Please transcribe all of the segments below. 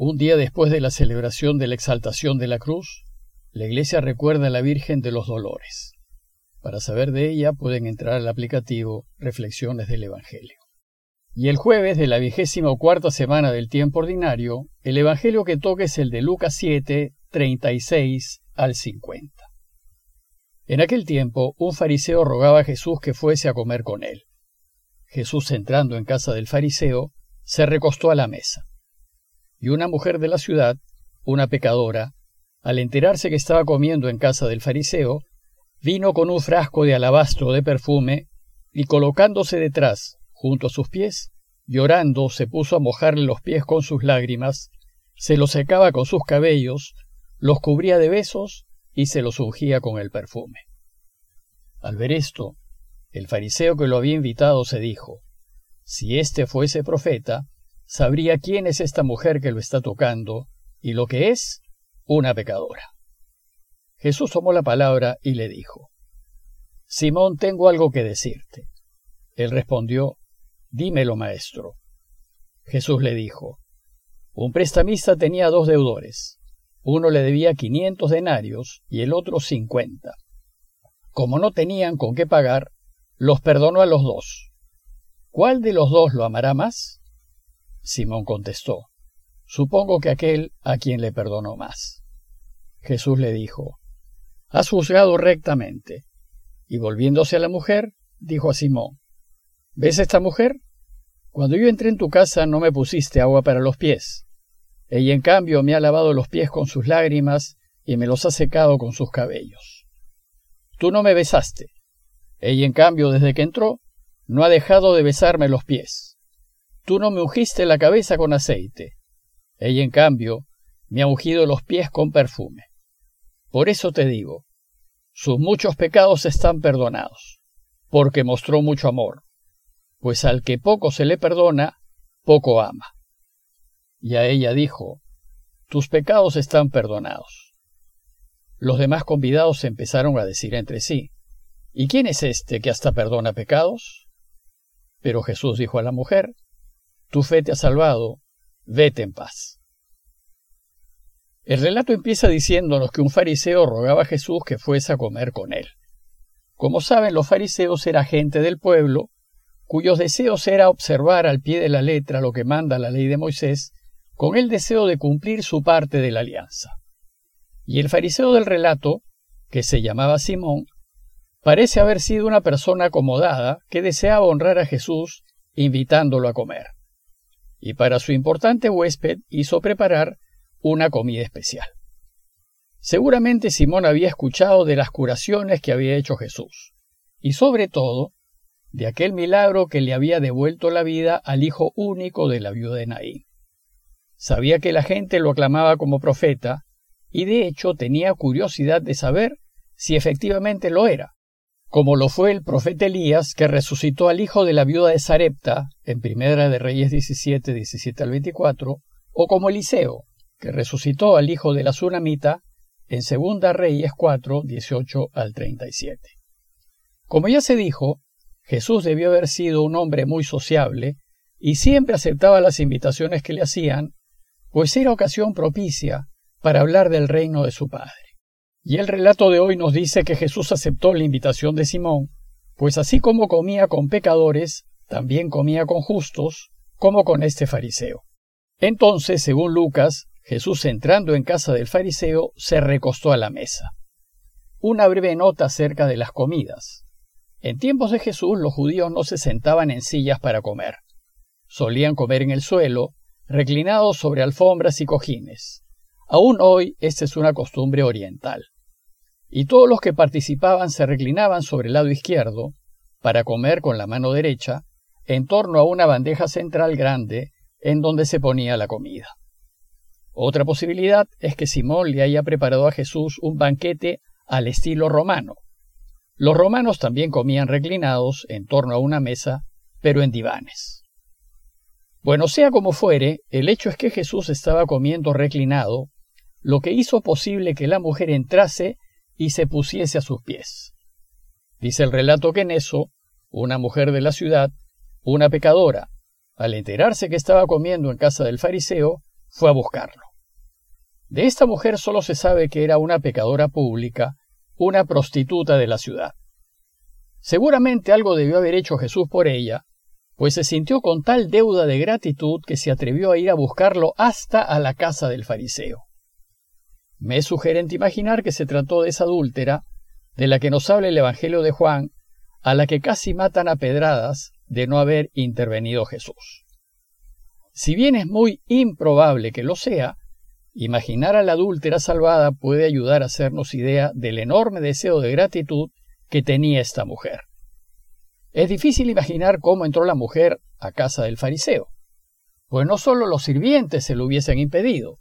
Un día después de la celebración de la exaltación de la cruz, la iglesia recuerda a la Virgen de los Dolores. Para saber de ella pueden entrar al aplicativo Reflexiones del Evangelio. Y el jueves de la vigésima cuarta semana del tiempo ordinario, el Evangelio que toca es el de Lucas 7, 36 al 50. En aquel tiempo, un fariseo rogaba a Jesús que fuese a comer con él. Jesús, entrando en casa del fariseo, se recostó a la mesa. Y una mujer de la ciudad, una pecadora, al enterarse que estaba comiendo en casa del fariseo, vino con un frasco de alabastro de perfume y colocándose detrás, junto a sus pies, llorando se puso a mojarle los pies con sus lágrimas, se los secaba con sus cabellos, los cubría de besos y se los ungía con el perfume. Al ver esto, el fariseo que lo había invitado se dijo, si éste fuese profeta, sabría quién es esta mujer que lo está tocando y lo que es una pecadora. Jesús tomó la palabra y le dijo, Simón, tengo algo que decirte. Él respondió, Dímelo, maestro. Jesús le dijo, Un prestamista tenía dos deudores. Uno le debía quinientos denarios y el otro cincuenta. Como no tenían con qué pagar, los perdonó a los dos. ¿Cuál de los dos lo amará más? Simón contestó, Supongo que aquel a quien le perdonó más. Jesús le dijo, Has juzgado rectamente. Y volviéndose a la mujer, dijo a Simón, ¿Ves esta mujer? Cuando yo entré en tu casa no me pusiste agua para los pies. Ella en cambio me ha lavado los pies con sus lágrimas y me los ha secado con sus cabellos. Tú no me besaste. Ella en cambio desde que entró no ha dejado de besarme los pies. Tú no me ungiste la cabeza con aceite. Ella, en cambio, me ha ungido los pies con perfume. Por eso te digo, sus muchos pecados están perdonados, porque mostró mucho amor, pues al que poco se le perdona, poco ama. Y a ella dijo, tus pecados están perdonados. Los demás convidados empezaron a decir entre sí, ¿y quién es este que hasta perdona pecados? Pero Jesús dijo a la mujer, tu fe te ha salvado, vete en paz. El relato empieza diciéndonos que un fariseo rogaba a Jesús que fuese a comer con él. Como saben, los fariseos eran gente del pueblo, cuyos deseos era observar al pie de la letra lo que manda la ley de Moisés, con el deseo de cumplir su parte de la alianza. Y el fariseo del relato, que se llamaba Simón, parece haber sido una persona acomodada que deseaba honrar a Jesús invitándolo a comer y para su importante huésped hizo preparar una comida especial. Seguramente Simón había escuchado de las curaciones que había hecho Jesús, y sobre todo de aquel milagro que le había devuelto la vida al hijo único de la viuda de Naín. Sabía que la gente lo aclamaba como profeta, y de hecho tenía curiosidad de saber si efectivamente lo era, como lo fue el profeta Elías, que resucitó al hijo de la viuda de Sarepta, en Primera de Reyes 17, 17 al 24, o como Eliseo, que resucitó al hijo de la Sunamita, en Segunda Reyes 4, 18 al 37. Como ya se dijo, Jesús debió haber sido un hombre muy sociable y siempre aceptaba las invitaciones que le hacían, pues era ocasión propicia para hablar del reino de su Padre. Y el relato de hoy nos dice que Jesús aceptó la invitación de Simón, pues así como comía con pecadores, también comía con justos, como con este fariseo. Entonces, según Lucas, Jesús entrando en casa del fariseo se recostó a la mesa. Una breve nota acerca de las comidas. En tiempos de Jesús los judíos no se sentaban en sillas para comer. Solían comer en el suelo, reclinados sobre alfombras y cojines. Aún hoy esta es una costumbre oriental y todos los que participaban se reclinaban sobre el lado izquierdo para comer con la mano derecha en torno a una bandeja central grande en donde se ponía la comida. Otra posibilidad es que Simón le haya preparado a Jesús un banquete al estilo romano. Los romanos también comían reclinados en torno a una mesa, pero en divanes. Bueno, sea como fuere, el hecho es que Jesús estaba comiendo reclinado, lo que hizo posible que la mujer entrase y se pusiese a sus pies. Dice el relato que en eso, una mujer de la ciudad, una pecadora, al enterarse que estaba comiendo en casa del fariseo, fue a buscarlo. De esta mujer solo se sabe que era una pecadora pública, una prostituta de la ciudad. Seguramente algo debió haber hecho Jesús por ella, pues se sintió con tal deuda de gratitud que se atrevió a ir a buscarlo hasta a la casa del fariseo. Me es sugerente imaginar que se trató de esa adúltera, de la que nos habla el Evangelio de Juan, a la que casi matan a pedradas de no haber intervenido Jesús. Si bien es muy improbable que lo sea, Imaginar a la adúltera salvada puede ayudar a hacernos idea del enorme deseo de gratitud que tenía esta mujer. Es difícil imaginar cómo entró la mujer a casa del fariseo, pues no solo los sirvientes se lo hubiesen impedido,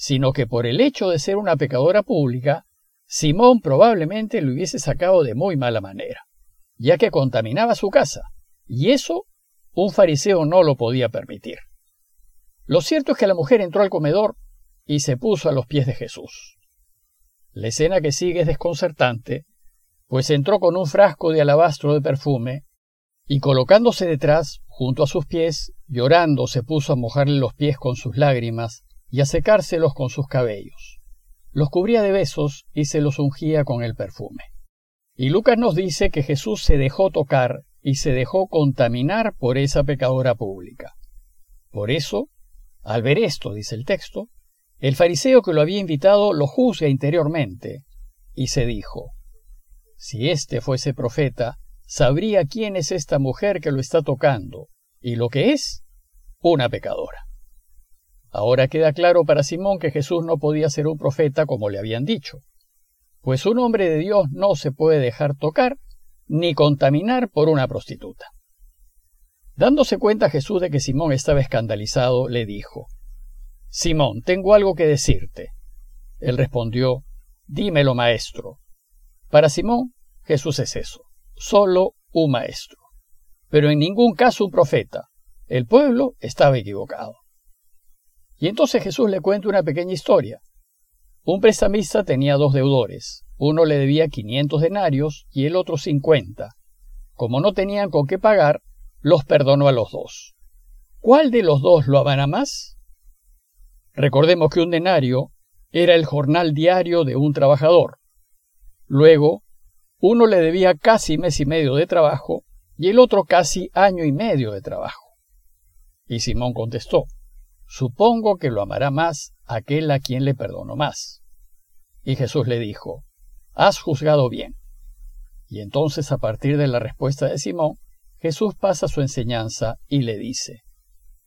sino que por el hecho de ser una pecadora pública, Simón probablemente lo hubiese sacado de muy mala manera, ya que contaminaba su casa, y eso un fariseo no lo podía permitir. Lo cierto es que la mujer entró al comedor y se puso a los pies de Jesús. La escena que sigue es desconcertante, pues entró con un frasco de alabastro de perfume y colocándose detrás, junto a sus pies, llorando se puso a mojarle los pies con sus lágrimas y a secárselos con sus cabellos. Los cubría de besos y se los ungía con el perfume. Y Lucas nos dice que Jesús se dejó tocar y se dejó contaminar por esa pecadora pública. Por eso, al ver esto, dice el texto, el fariseo que lo había invitado lo juzga interiormente y se dijo, si éste fuese profeta, sabría quién es esta mujer que lo está tocando y lo que es una pecadora. Ahora queda claro para Simón que Jesús no podía ser un profeta como le habían dicho, pues un hombre de Dios no se puede dejar tocar ni contaminar por una prostituta. Dándose cuenta Jesús de que Simón estaba escandalizado, le dijo, Simón, tengo algo que decirte. Él respondió, Dímelo, maestro. Para Simón, Jesús es eso, solo un maestro, pero en ningún caso un profeta. El pueblo estaba equivocado. Y entonces Jesús le cuenta una pequeña historia. Un prestamista tenía dos deudores. Uno le debía 500 denarios y el otro 50. Como no tenían con qué pagar, los perdonó a los dos. ¿Cuál de los dos lo amará más? Recordemos que un denario era el jornal diario de un trabajador. Luego, uno le debía casi mes y medio de trabajo y el otro casi año y medio de trabajo. Y Simón contestó, Supongo que lo amará más aquel a quien le perdonó más. Y Jesús le dijo, Has juzgado bien. Y entonces a partir de la respuesta de Simón, Jesús pasa su enseñanza y le dice,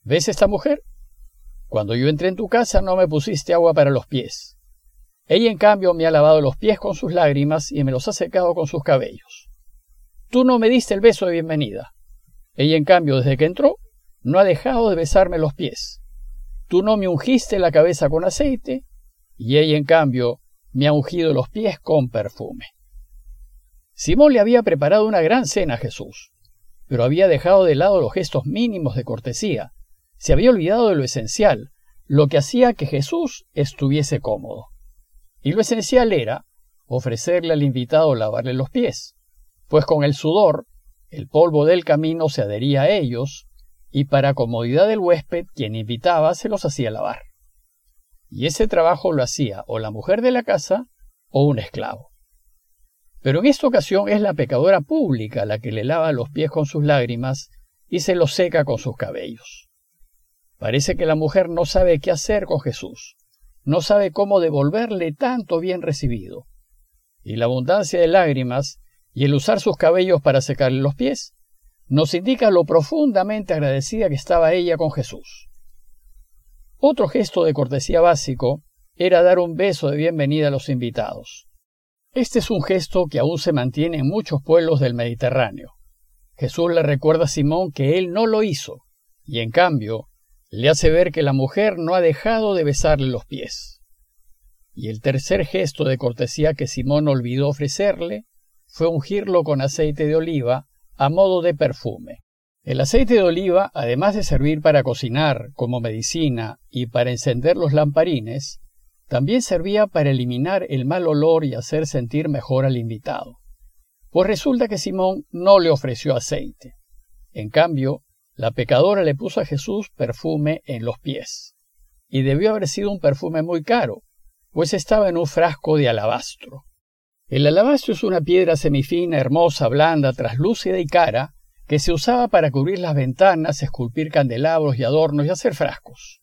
¿Ves esta mujer? Cuando yo entré en tu casa no me pusiste agua para los pies. Ella en cambio me ha lavado los pies con sus lágrimas y me los ha secado con sus cabellos. Tú no me diste el beso de bienvenida. Ella en cambio desde que entró no ha dejado de besarme los pies. Tú no me ungiste la cabeza con aceite y ella en cambio me ha ungido los pies con perfume. Simón le había preparado una gran cena a Jesús, pero había dejado de lado los gestos mínimos de cortesía se había olvidado de lo esencial, lo que hacía que Jesús estuviese cómodo. Y lo esencial era ofrecerle al invitado lavarle los pies, pues con el sudor, el polvo del camino se adhería a ellos, y para comodidad del huésped, quien invitaba se los hacía lavar. Y ese trabajo lo hacía o la mujer de la casa o un esclavo. Pero en esta ocasión es la pecadora pública la que le lava los pies con sus lágrimas y se los seca con sus cabellos. Parece que la mujer no sabe qué hacer con Jesús, no sabe cómo devolverle tanto bien recibido. Y la abundancia de lágrimas y el usar sus cabellos para secarle los pies nos indica lo profundamente agradecida que estaba ella con Jesús. Otro gesto de cortesía básico era dar un beso de bienvenida a los invitados. Este es un gesto que aún se mantiene en muchos pueblos del Mediterráneo. Jesús le recuerda a Simón que él no lo hizo, y en cambio le hace ver que la mujer no ha dejado de besarle los pies. Y el tercer gesto de cortesía que Simón olvidó ofrecerle fue ungirlo con aceite de oliva a modo de perfume. El aceite de oliva, además de servir para cocinar como medicina y para encender los lamparines, también servía para eliminar el mal olor y hacer sentir mejor al invitado. Pues resulta que Simón no le ofreció aceite. En cambio, la pecadora le puso a Jesús perfume en los pies. y debió haber sido un perfume muy caro, pues estaba en un frasco de alabastro. El alabastro es una piedra semifina, hermosa, blanda, traslúcida y cara, que se usaba para cubrir las ventanas, esculpir candelabros y adornos y hacer frascos.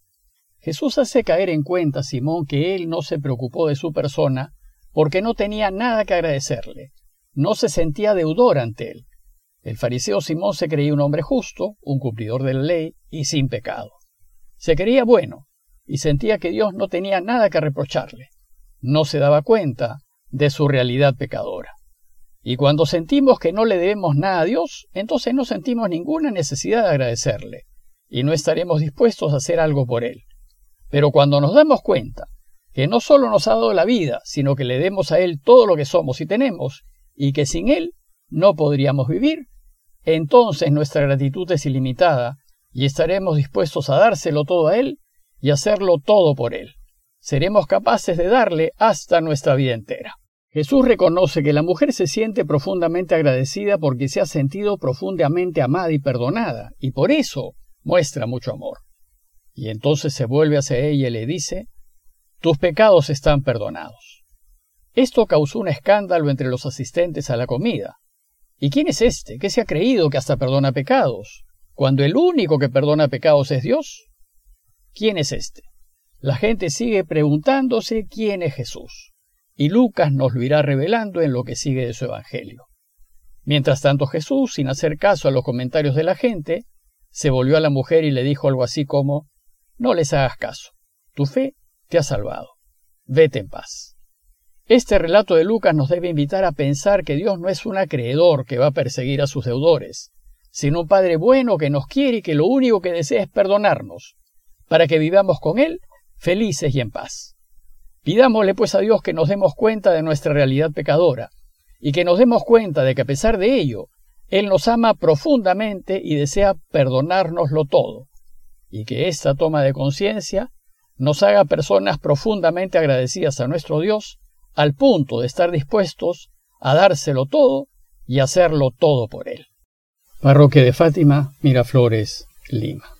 Jesús hace caer en cuenta a Simón que él no se preocupó de su persona porque no tenía nada que agradecerle, no se sentía deudor ante él. El fariseo Simón se creía un hombre justo, un cumplidor de la ley y sin pecado. Se creía bueno y sentía que Dios no tenía nada que reprocharle. No se daba cuenta de su realidad pecadora. Y cuando sentimos que no le debemos nada a Dios, entonces no sentimos ninguna necesidad de agradecerle y no estaremos dispuestos a hacer algo por Él. Pero cuando nos damos cuenta que no solo nos ha dado la vida, sino que le demos a Él todo lo que somos y tenemos, y que sin Él no podríamos vivir, entonces nuestra gratitud es ilimitada y estaremos dispuestos a dárselo todo a Él y hacerlo todo por Él. Seremos capaces de darle hasta nuestra vida entera. Jesús reconoce que la mujer se siente profundamente agradecida porque se ha sentido profundamente amada y perdonada, y por eso muestra mucho amor. Y entonces se vuelve hacia ella y le dice, tus pecados están perdonados. Esto causó un escándalo entre los asistentes a la comida. ¿Y quién es este que se ha creído que hasta perdona pecados, cuando el único que perdona pecados es Dios? ¿Quién es este? La gente sigue preguntándose quién es Jesús, y Lucas nos lo irá revelando en lo que sigue de su Evangelio. Mientras tanto Jesús, sin hacer caso a los comentarios de la gente, se volvió a la mujer y le dijo algo así como, No les hagas caso, tu fe te ha salvado. Vete en paz. Este relato de Lucas nos debe invitar a pensar que Dios no es un acreedor que va a perseguir a sus deudores, sino un Padre bueno que nos quiere y que lo único que desea es perdonarnos, para que vivamos con Él felices y en paz. Pidámosle pues a Dios que nos demos cuenta de nuestra realidad pecadora, y que nos demos cuenta de que a pesar de ello, Él nos ama profundamente y desea perdonárnoslo todo, y que esta toma de conciencia nos haga personas profundamente agradecidas a nuestro Dios, al punto de estar dispuestos a dárselo todo y hacerlo todo por Él. Parroquia de Fátima, Miraflores, Lima.